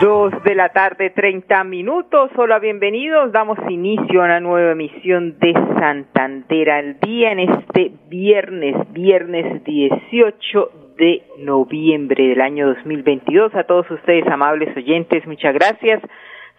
Dos de la tarde, treinta minutos. Hola, bienvenidos. Damos inicio a una nueva emisión de Santander al día en este viernes, viernes 18 de noviembre del año 2022. A todos ustedes, amables oyentes, muchas gracias.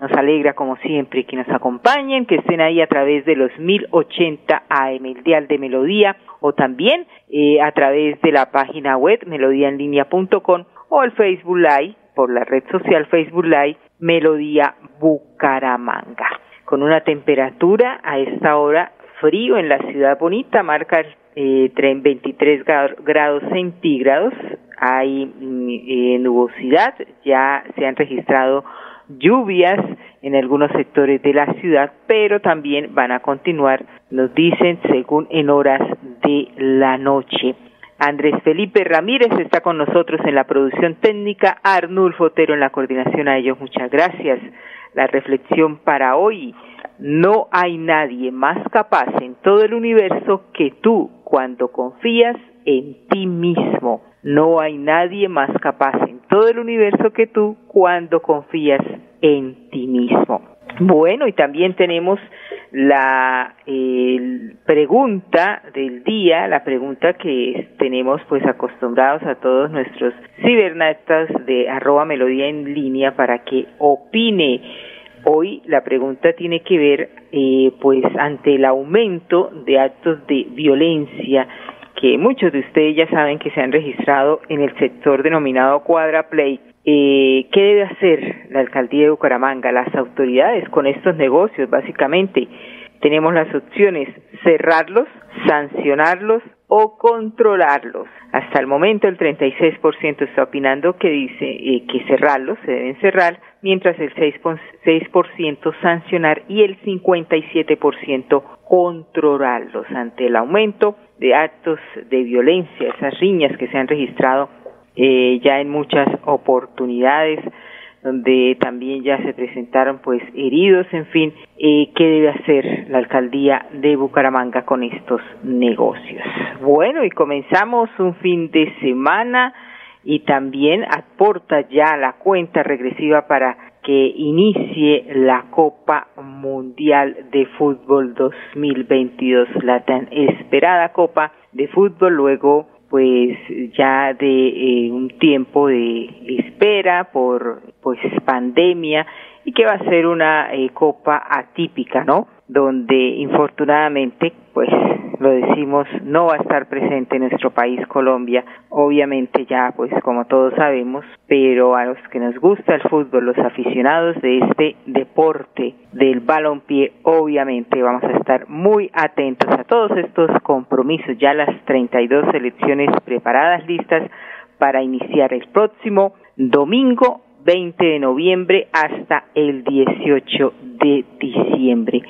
Nos alegra, como siempre, que nos acompañen, que estén ahí a través de los 1080 AM, el dial de Melodía, o también eh, a través de la página web melodíaenlínea.com o el Facebook Live por la red social Facebook Live Melodía Bucaramanga. Con una temperatura a esta hora frío en la ciudad bonita, marca eh, 23 grados centígrados, hay mm, eh, nubosidad, ya se han registrado lluvias en algunos sectores de la ciudad, pero también van a continuar, nos dicen, según en horas de la noche. Andrés Felipe Ramírez está con nosotros en la producción técnica, Arnulfo Otero en la coordinación a ellos. Muchas gracias. La reflexión para hoy. No hay nadie más capaz en todo el universo que tú cuando confías en ti mismo. No hay nadie más capaz en todo el universo que tú cuando confías en ti mismo. Bueno, y también tenemos la pregunta del día, la pregunta que tenemos pues acostumbrados a todos nuestros cibernatas de arroba melodía en línea para que opine. Hoy la pregunta tiene que ver eh, pues ante el aumento de actos de violencia que muchos de ustedes ya saben que se han registrado en el sector denominado Cuadra Play eh, ¿Qué debe hacer la alcaldía de Bucaramanga, las autoridades con estos negocios? Básicamente, tenemos las opciones cerrarlos, sancionarlos o controlarlos. Hasta el momento el 36% está opinando que dice eh, que cerrarlos, se deben cerrar, mientras el 6%, sancionar y el 57% controlarlos ante el aumento de actos de violencia, esas riñas que se han registrado eh, ya en muchas oportunidades donde también ya se presentaron pues heridos, en fin, eh, qué debe hacer la alcaldía de Bucaramanga con estos negocios. Bueno, y comenzamos un fin de semana y también aporta ya la cuenta regresiva para que inicie la Copa Mundial de Fútbol 2022, la tan esperada Copa de Fútbol luego pues ya de eh, un tiempo de espera por pues pandemia y que va a ser una eh, copa atípica, ¿no? Donde infortunadamente pues lo decimos, no va a estar presente en nuestro país Colombia, obviamente ya pues como todos sabemos, pero a los que nos gusta el fútbol, los aficionados de este deporte del balompié, obviamente vamos a estar muy atentos a todos estos compromisos, ya las 32 selecciones preparadas, listas para iniciar el próximo domingo 20 de noviembre hasta el 18 de diciembre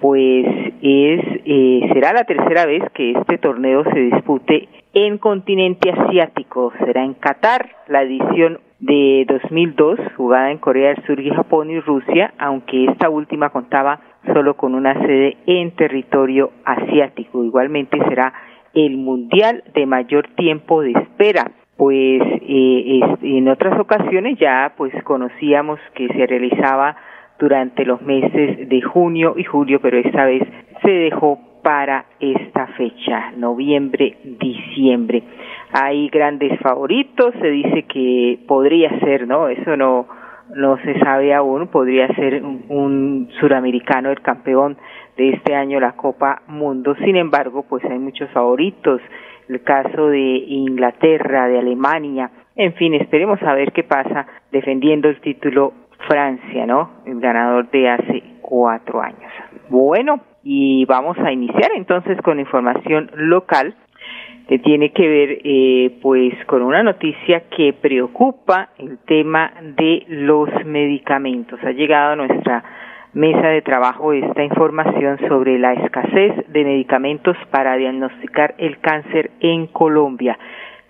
pues es eh, será la tercera vez que este torneo se dispute en continente asiático. Será en Qatar la edición de 2002 jugada en Corea del Sur y Japón y Rusia, aunque esta última contaba solo con una sede en territorio asiático. Igualmente será el mundial de mayor tiempo de espera pues eh, en otras ocasiones ya pues conocíamos que se realizaba durante los meses de junio y julio, pero esta vez se dejó para esta fecha, noviembre, diciembre. Hay grandes favoritos, se dice que podría ser, ¿no? Eso no, no se sabe aún, podría ser un, un, suramericano el campeón de este año la Copa Mundo. Sin embargo, pues hay muchos favoritos, el caso de Inglaterra, de Alemania, en fin, esperemos a ver qué pasa defendiendo el título Francia, ¿no? El ganador de hace cuatro años. Bueno, y vamos a iniciar entonces con información local. que tiene que ver eh, pues con una noticia que preocupa el tema de los medicamentos. Ha llegado a nuestra mesa de trabajo esta información sobre la escasez de medicamentos para diagnosticar el cáncer en Colombia.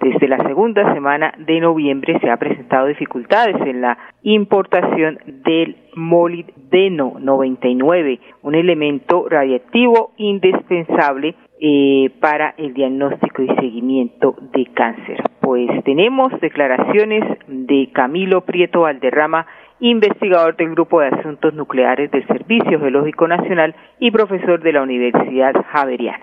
Desde la segunda semana de noviembre se ha presentado dificultades en la importación del molibdeno 99, un elemento radiactivo indispensable eh, para el diagnóstico y seguimiento de cáncer. Pues tenemos declaraciones de Camilo Prieto Valderrama, investigador del Grupo de Asuntos Nucleares del Servicio Geológico Nacional y profesor de la Universidad Javeriana.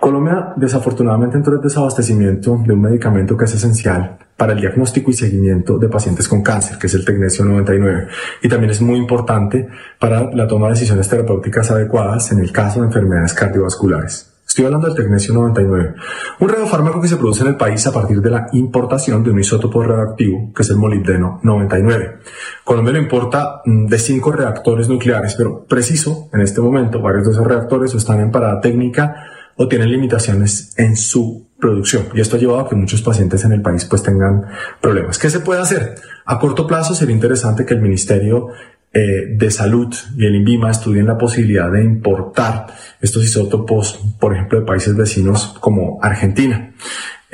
Colombia desafortunadamente entró en desabastecimiento de un medicamento que es esencial para el diagnóstico y seguimiento de pacientes con cáncer, que es el Tecnesio 99, y también es muy importante para la toma de decisiones terapéuticas adecuadas en el caso de enfermedades cardiovasculares. Estoy hablando del Tecnesio 99, un radiofármaco que se produce en el país a partir de la importación de un isótopo radioactivo, que es el molibdeno 99. Colombia lo importa mm, de cinco reactores nucleares, pero preciso, en este momento, varios de esos reactores están en parada técnica o tienen limitaciones en su producción. Y esto ha llevado a que muchos pacientes en el país pues tengan problemas. ¿Qué se puede hacer? A corto plazo sería interesante que el Ministerio eh, de Salud y el INVIMA estudien la posibilidad de importar estos isótopos, por ejemplo, de países vecinos como Argentina.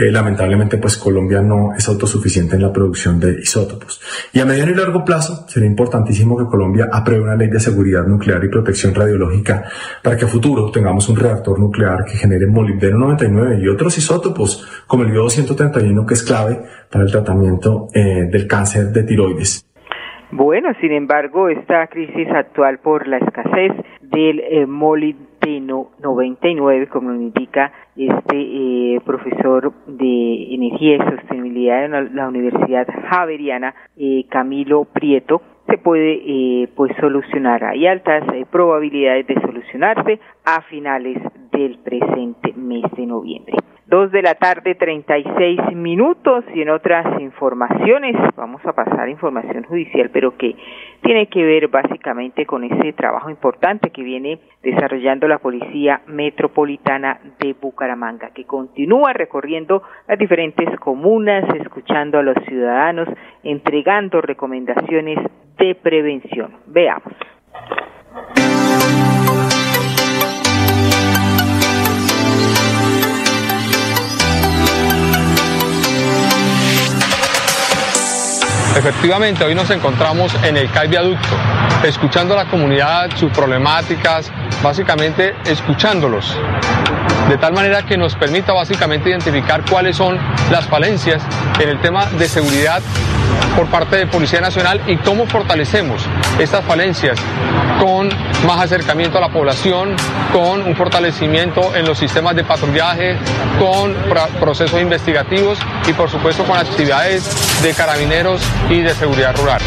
Eh, lamentablemente, pues Colombia no es autosuficiente en la producción de isótopos. Y a mediano y largo plazo sería importantísimo que Colombia apruebe una ley de seguridad nuclear y protección radiológica para que a futuro tengamos un reactor nuclear que genere molibdeno 99 y otros isótopos como el iodo 131 que es clave para el tratamiento eh, del cáncer de tiroides. Bueno, sin embargo, esta crisis actual por la escasez del eh, 99, como indica este eh, profesor de energía y sostenibilidad en la Universidad Javeriana, eh, Camilo Prieto, se puede eh, pues solucionar. Hay altas eh, probabilidades de solucionarse a finales del presente mes de noviembre. Dos de la tarde, 36 minutos y en otras informaciones, vamos a pasar a información judicial, pero que tiene que ver básicamente con ese trabajo importante que viene desarrollando la Policía Metropolitana de Bucaramanga, que continúa recorriendo las diferentes comunas, escuchando a los ciudadanos, entregando recomendaciones de prevención. Veamos. Efectivamente, hoy nos encontramos en el CAI Viaducto, escuchando a la comunidad, sus problemáticas, básicamente escuchándolos, de tal manera que nos permita básicamente identificar cuáles son las falencias en el tema de seguridad por parte de Policía Nacional y cómo fortalecemos estas falencias con más acercamiento a la población, con un fortalecimiento en los sistemas de patrullaje, con procesos investigativos y por supuesto con actividades de carabineros y de seguridad rural.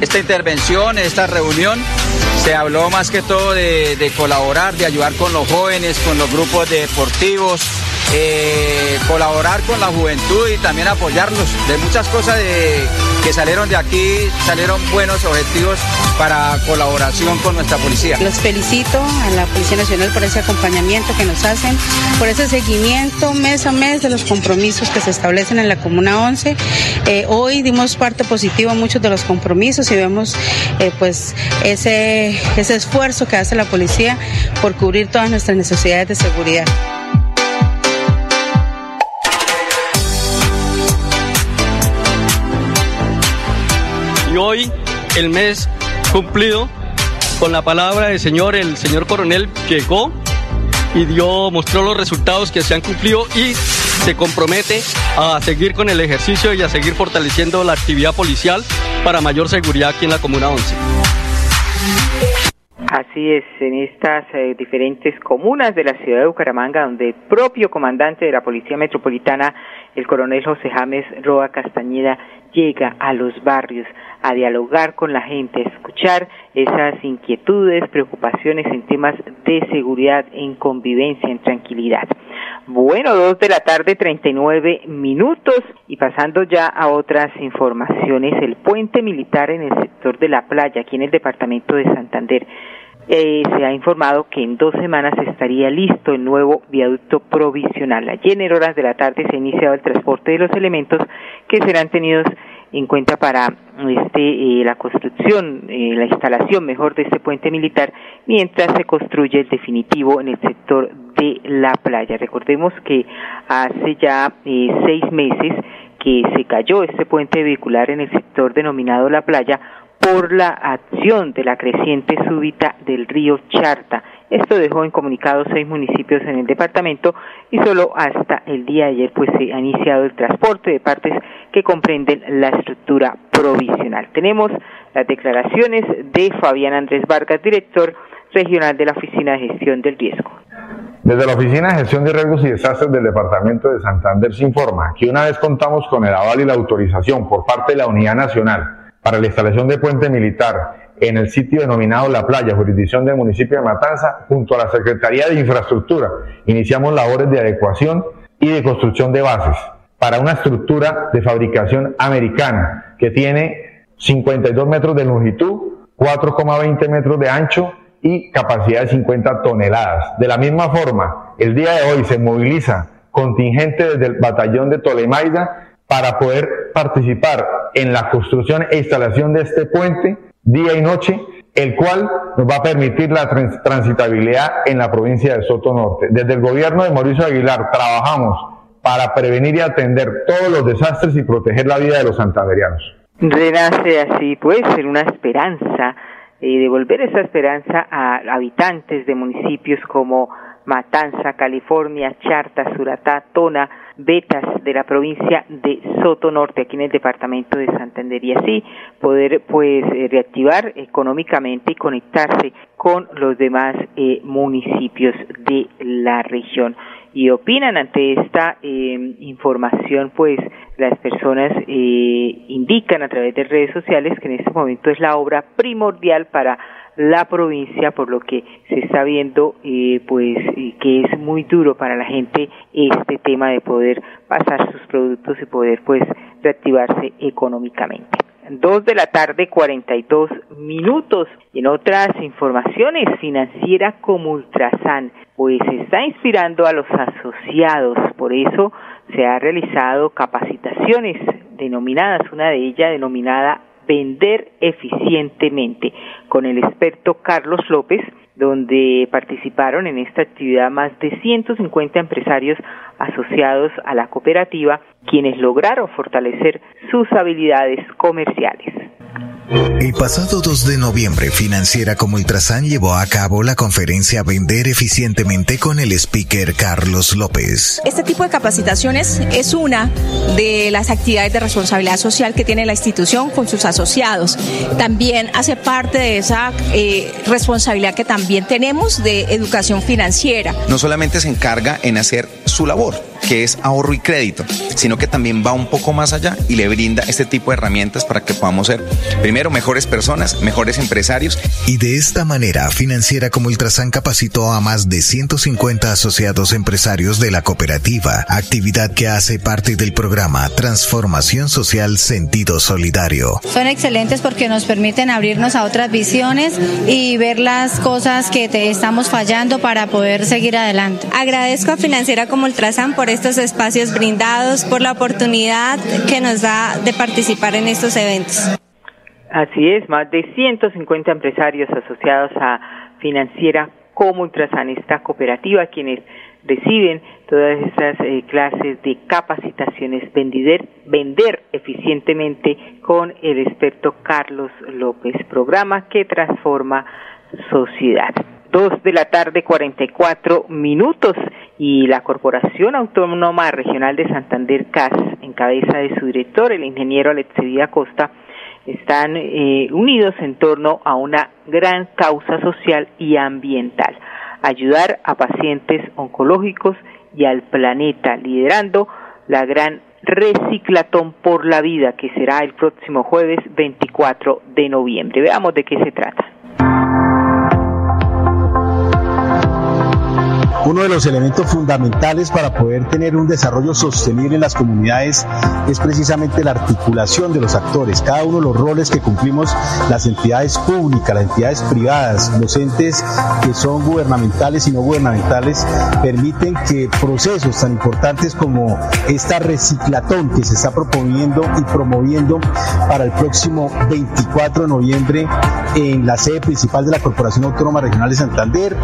Esta intervención, esta reunión, se habló más que todo de, de colaborar, de ayudar con los jóvenes, con los grupos deportivos, eh, colaborar con la juventud y también apoyarlos. De muchas cosas que salieron de aquí, salieron buenos objetivos para colaboración con nuestra policía. Los felicito a la Policía Nacional por ese acompañamiento que nos hacen, por ese seguimiento mes a mes de los compromisos que se establecen en la Comuna 11. Eh, hoy dimos parte positiva a muchos de los compromisos y vemos eh, pues ese, ese esfuerzo que hace la policía por cubrir todas nuestras necesidades de seguridad. Y hoy, el mes cumplido, con la palabra del Señor, el señor coronel llegó y dio, mostró los resultados que se han cumplido y se compromete a seguir con el ejercicio y a seguir fortaleciendo la actividad policial para mayor seguridad aquí en la Comuna 11. Así es, en estas eh, diferentes comunas de la ciudad de Bucaramanga, donde el propio comandante de la Policía Metropolitana, el coronel José James Roa Castañeda, llega a los barrios a dialogar con la gente, a escuchar esas inquietudes, preocupaciones en temas de seguridad, en convivencia, en tranquilidad. Bueno, dos de la tarde, 39 minutos y pasando ya a otras informaciones, el puente militar en el sector de la playa, aquí en el departamento de Santander, eh, se ha informado que en dos semanas estaría listo el nuevo viaducto provisional. Ayer en horas de la tarde se ha iniciado el transporte de los elementos que serán tenidos en cuenta para este eh, la construcción, eh, la instalación mejor de este puente militar, mientras se construye el definitivo en el sector de la playa. Recordemos que hace ya seis meses que se cayó este puente vehicular en el sector denominado la playa por la acción de la creciente súbita del río Charta. Esto dejó en comunicado seis municipios en el departamento y solo hasta el día de ayer pues se ha iniciado el transporte de partes que comprenden la estructura provisional. Tenemos las declaraciones de Fabián Andrés Vargas, director regional de la Oficina de Gestión del Riesgo. Desde la Oficina de Gestión de Riesgos y Desastres del Departamento de Santander se informa que una vez contamos con el aval y la autorización por parte de la Unidad Nacional para la instalación de puente militar en el sitio denominado La Playa, jurisdicción del municipio de Matanza, junto a la Secretaría de Infraestructura. Iniciamos labores de adecuación y de construcción de bases para una estructura de fabricación americana que tiene 52 metros de longitud, 4,20 metros de ancho y capacidad de 50 toneladas. De la misma forma, el día de hoy se moviliza contingente desde el batallón de Tolemaida para poder participar en la construcción e instalación de este puente día y noche, el cual nos va a permitir la transitabilidad en la provincia de Soto Norte. Desde el gobierno de Mauricio Aguilar trabajamos para prevenir y atender todos los desastres y proteger la vida de los santanderianos. Renace así, pues, en una esperanza, y devolver esa esperanza a habitantes de municipios como Matanza, California, Charta, Suratá, Tona, Betas de la provincia de Soto Norte, aquí en el departamento de Santander, y así poder pues eh, reactivar económicamente y conectarse con los demás eh, municipios de la región. Y opinan ante esta eh, información, pues las personas indican a través de redes sociales que en este momento es la obra primordial para la provincia, por lo que se está viendo eh, pues eh, que es muy duro para la gente este tema de poder pasar sus productos y poder pues reactivarse económicamente. Dos de la tarde, 42 minutos. En otras informaciones, financiera como Ultrasan, pues está inspirando a los asociados. Por eso se ha realizado capacitaciones denominadas, una de ellas denominada vender eficientemente. Con el experto Carlos López, donde participaron en esta actividad más de 150 empresarios asociados a la cooperativa, quienes lograron fortalecer sus habilidades comerciales. El pasado 2 de noviembre, Financiera como Ultrasan llevó a cabo la conferencia Vender eficientemente con el speaker Carlos López. Este tipo de capacitaciones es una de las actividades de responsabilidad social que tiene la institución con sus asociados. También hace parte de esa eh, responsabilidad que también tenemos de educación financiera. No solamente se encarga en hacer su labor, que es ahorro y crédito, sino que también va un poco más allá y le brinda este tipo de herramientas para que podamos ser, primero, mejores personas, mejores empresarios. Y de esta manera, Financiera como Ultrasan capacitó a más de 150 asociados empresarios de la cooperativa, actividad que hace parte del programa Transformación Social Sentido Solidario. Son excelentes porque nos permiten abrirnos a otras visiones y ver las cosas que te estamos fallando para poder seguir adelante. Agradezco a Financiera como Ultrasan por estos espacios brindados, por la oportunidad que nos da de participar en estos eventos. Así es, más de 150 empresarios asociados a Financiera como Ultrasan, esta cooperativa, quienes reciben todas estas eh, clases de capacitaciones, vender, vender eficientemente con el experto Carlos López, programa que transforma sociedad. Dos de la tarde, 44 minutos, y la Corporación Autónoma Regional de Santander, CAS, en cabeza de su director, el ingeniero Alexidía Costa, están eh, unidos en torno a una gran causa social y ambiental, ayudar a pacientes oncológicos y al planeta, liderando la gran Reciclatón por la Vida, que será el próximo jueves 24 de noviembre. Veamos de qué se trata. Uno de los elementos fundamentales para poder tener un desarrollo sostenible en las comunidades es precisamente la articulación de los actores, cada uno de los roles que cumplimos las entidades públicas, las entidades privadas, los entes que son gubernamentales y no gubernamentales, permiten que procesos tan importantes como esta reciclatón que se está proponiendo y promoviendo para el próximo 24 de noviembre en la sede principal de la Corporación Autónoma Regional de Santander,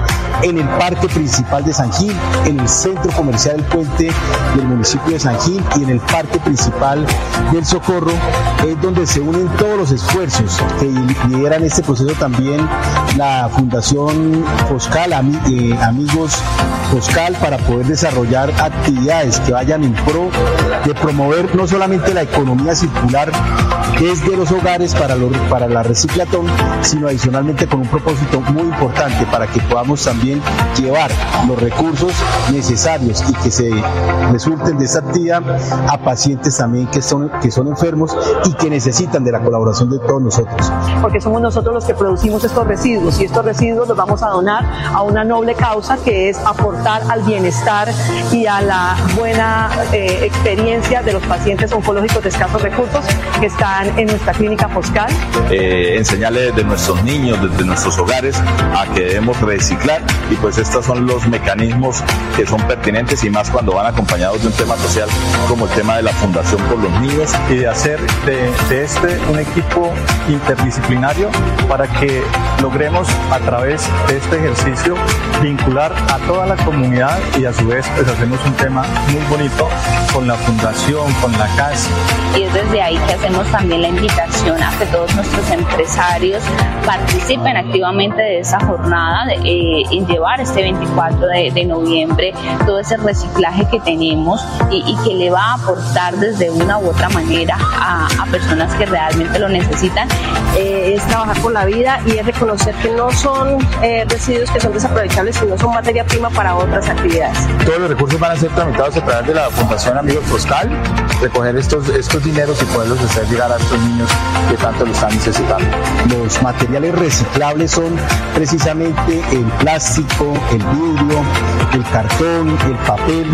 en el Parque Principal de San Gil, en el Centro Comercial del Puente del municipio de San Gil y en el Parque Principal del Socorro, es donde se unen todos los esfuerzos que lideran este proceso también la Fundación Foscal, eh, Amigos Foscal, para poder desarrollar actividades que vayan en pro de promover no solamente la economía circular desde los hogares para, para la reciclatón, sino adicionalmente con un propósito muy importante para que podamos también llevar los recursos necesarios y que se resulten de esta actividad a pacientes también que son, que son enfermos y que necesitan de la colaboración de todos nosotros. Porque somos nosotros los que producimos estos residuos y estos residuos los vamos a donar a una noble causa que es aportar al bienestar y a la buena eh, experiencia de los pacientes oncológicos de escasos recursos que están en nuestra clínica Foscal. Eh, enseñarle desde nuestros niños, desde nuestros hogares, a que debemos reciclar y pues estos son los mecanismos que son pertinentes y más cuando van acompañados de un tema social como el tema de la Fundación por los Niños. Y de hacer de, de este un equipo interdisciplinario para que logremos a través de este ejercicio vincular a toda la comunidad y a su vez pues hacemos un tema muy bonito con la fundación, con la casa. Y es desde ahí que hacemos también la invitación a que todos nuestros empresarios participen activamente de esa jornada de, eh, en llevar este 24 de, noviembre todo ese reciclaje que tenemos y, que le va a aportar desde una u otra manera a, personas que realmente lo necesitan. Eh, es trabajar por la vida y es reconocer que no son eh, residuos que son desaprovechables, sino son materia prima para otras actividades. Todos los recursos van a ser tramitados a través de la Fundación Amigos Foscal, recoger estos, estos dineros y poderlos hacer llegar a estos niños que tanto lo están necesitando. Los materiales reciclables son precisamente el plástico, el vidrio, el cartón, el papel.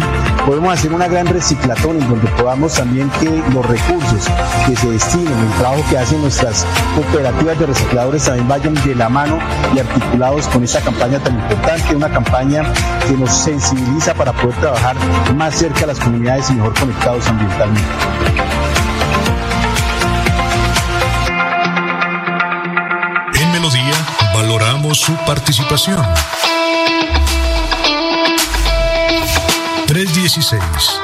Podemos hacer una gran reciclatón en donde podamos también que los recursos que se destinen, el trabajo que hacen nuestras cooperativas de recicladores también vayan de la mano y articulados con esta campaña tan importante, una campaña que nos sensibiliza para poder trabajar más cerca a las comunidades y mejor conectados ambientalmente. En Melodía valoramos su participación. 316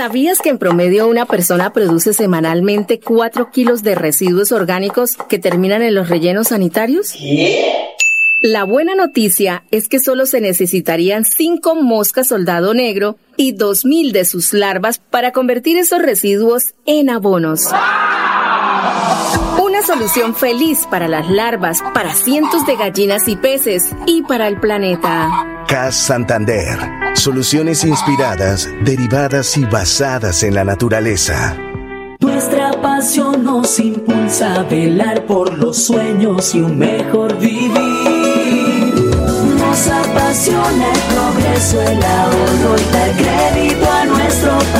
¿Sabías que en promedio una persona produce semanalmente 4 kilos de residuos orgánicos que terminan en los rellenos sanitarios? La buena noticia es que solo se necesitarían 5 moscas soldado negro y 2.000 de sus larvas para convertir esos residuos en abonos. Una solución feliz para las larvas, para cientos de gallinas y peces y para el planeta. CAS Santander. Soluciones inspiradas, derivadas y basadas en la naturaleza. Nuestra pasión nos impulsa a velar por los sueños y un mejor vivir. Nos apasiona el progreso, el ahorro y dar crédito a nuestro país.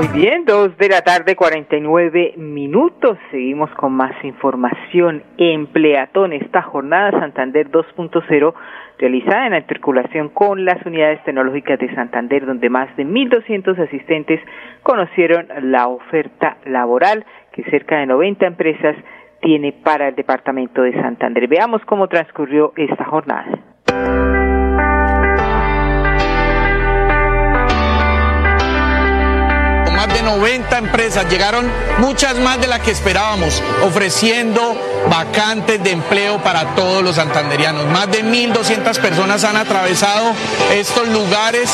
Muy bien, dos de la tarde, 49 minutos. Seguimos con más información. Empleatón, esta jornada Santander 2.0 realizada en la circulación con las unidades tecnológicas de Santander, donde más de 1.200 asistentes conocieron la oferta laboral que cerca de 90 empresas tiene para el departamento de Santander. Veamos cómo transcurrió esta jornada. 90 empresas, llegaron muchas más de las que esperábamos, ofreciendo vacantes de empleo para todos los santanderianos. Más de 1.200 personas han atravesado estos lugares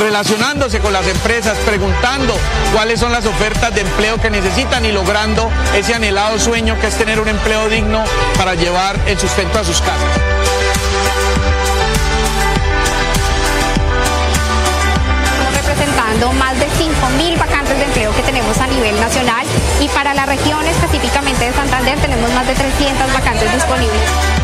relacionándose con las empresas, preguntando cuáles son las ofertas de empleo que necesitan y logrando ese anhelado sueño que es tener un empleo digno para llevar el sustento a sus casas. Más de 5.000 vacantes de empleo que tenemos a nivel nacional y para la región específicamente de Santander tenemos más de 300 vacantes disponibles.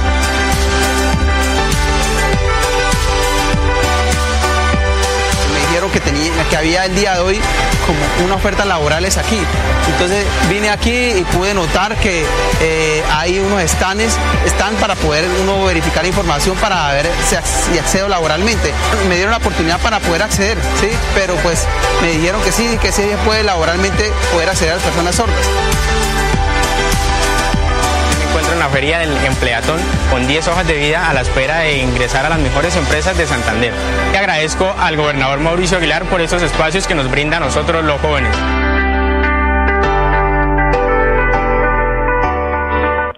Que había el día de hoy como una oferta laborales aquí. Entonces vine aquí y pude notar que eh, hay unos stands, están para poder uno verificar información para ver si accedo laboralmente. Me dieron la oportunidad para poder acceder, ¿sí? pero pues me dijeron que sí, que se puede laboralmente poder acceder a las personas sordas encuentro en la feria del Empleatón con 10 hojas de vida a la espera de ingresar a las mejores empresas de Santander. Y agradezco al gobernador Mauricio Aguilar por esos espacios que nos brinda a nosotros los jóvenes.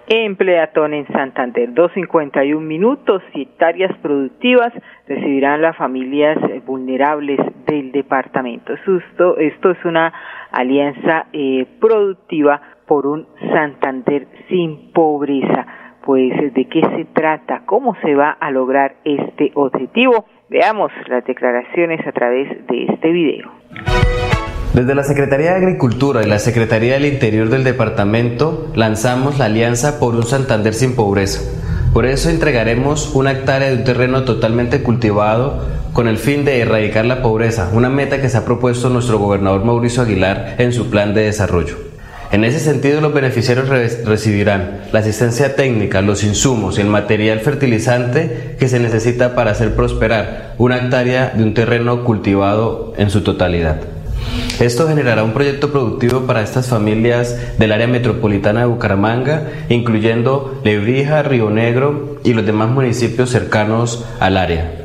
Empleatón en Santander, 2.51 minutos y hectáreas productivas recibirán las familias vulnerables del departamento. Esto, esto es una alianza eh, productiva por un Santander sin pobreza. Pues de qué se trata, cómo se va a lograr este objetivo. Veamos las declaraciones a través de este video. Desde la Secretaría de Agricultura y la Secretaría del Interior del departamento lanzamos la Alianza por un Santander sin pobreza. Por eso entregaremos una hectárea de un terreno totalmente cultivado con el fin de erradicar la pobreza, una meta que se ha propuesto nuestro gobernador Mauricio Aguilar en su plan de desarrollo. En ese sentido, los beneficiarios recibirán la asistencia técnica, los insumos y el material fertilizante que se necesita para hacer prosperar una hectárea de un terreno cultivado en su totalidad. Esto generará un proyecto productivo para estas familias del área metropolitana de Bucaramanga, incluyendo Lebrija, Río Negro y los demás municipios cercanos al área.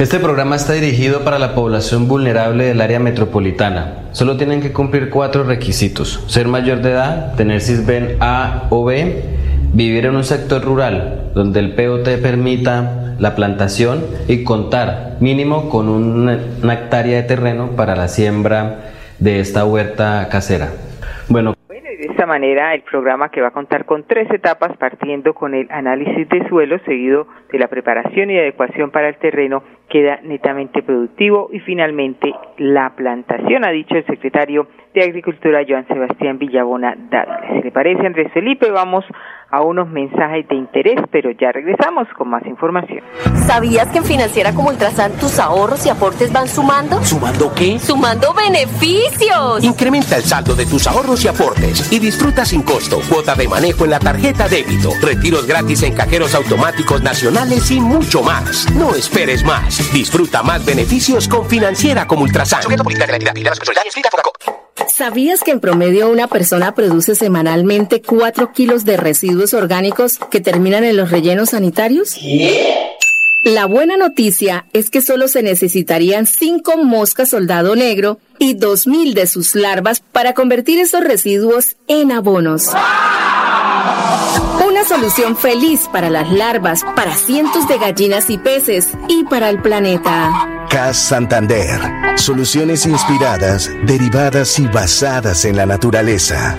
Este programa está dirigido para la población vulnerable del área metropolitana. Solo tienen que cumplir cuatro requisitos. Ser mayor de edad, tener CISBEN A o B, vivir en un sector rural donde el POT permita la plantación y contar mínimo con una, hectárea de terreno para la siembra de esta huerta casera. Bueno, de esta manera el programa que va a contar con tres etapas partiendo con el análisis de suelo seguido de la preparación y adecuación para el terreno queda netamente productivo y finalmente la plantación, ha dicho el secretario de Agricultura Joan Sebastián Villabona Dávila. ¿Se le parece Andrés Felipe? Vamos a unos mensajes de interés, pero ya regresamos con más información. ¿Sabías que en Financiera como Ultrasan tus ahorros y aportes van sumando? ¿Sumando qué? ¡Sumando beneficios! Incrementa el saldo de tus ahorros y aportes y disfruta sin costo cuota de manejo en la tarjeta débito, retiros gratis en cajeros automáticos nacionales y mucho más. No esperes más. Disfruta más beneficios con Financiera como Ultrasan. ¿Sabías que en promedio una persona produce semanalmente 4 kilos de residuos orgánicos que terminan en los rellenos sanitarios? La buena noticia es que solo se necesitarían 5 moscas soldado negro y 2.000 de sus larvas para convertir esos residuos en abonos. Solución feliz para las larvas, para cientos de gallinas y peces y para el planeta. CAS Santander. Soluciones inspiradas, derivadas y basadas en la naturaleza.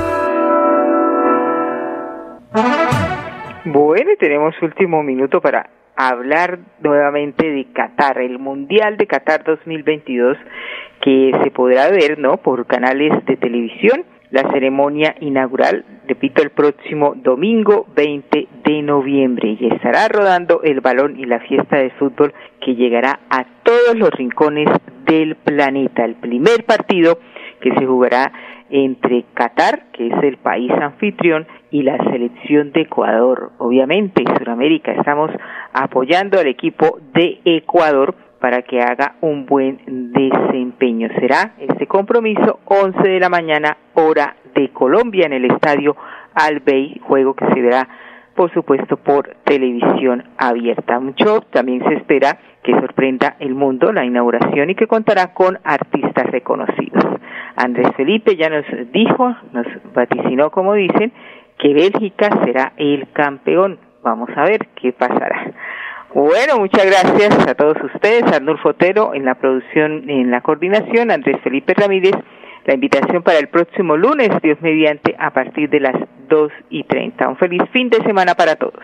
Bueno, y tenemos último minuto para hablar nuevamente de Qatar, el Mundial de Qatar 2022 que se podrá ver, ¿no? Por canales de televisión la ceremonia inaugural, repito, el próximo domingo 20 de noviembre y estará rodando el balón y la fiesta de fútbol que llegará a todos los rincones del planeta. El primer partido que se jugará entre Qatar, que es el país anfitrión, y la selección de Ecuador. Obviamente, en Sudamérica estamos apoyando al equipo de Ecuador para que haga un buen desempeño. Será este compromiso 11 de la mañana hora de Colombia en el estadio Albey, juego que se verá por supuesto por televisión abierta. Mucho también se espera que sorprenda el mundo la inauguración y que contará con artistas reconocidos. Andrés Felipe ya nos dijo, nos vaticinó como dicen, que Bélgica será el campeón. Vamos a ver qué pasará. Bueno, muchas gracias a todos ustedes, Arnulfo Otero en la producción, en la coordinación, Andrés Felipe Ramírez, la invitación para el próximo lunes, Dios mediante, a partir de las dos y treinta. Un feliz fin de semana para todos.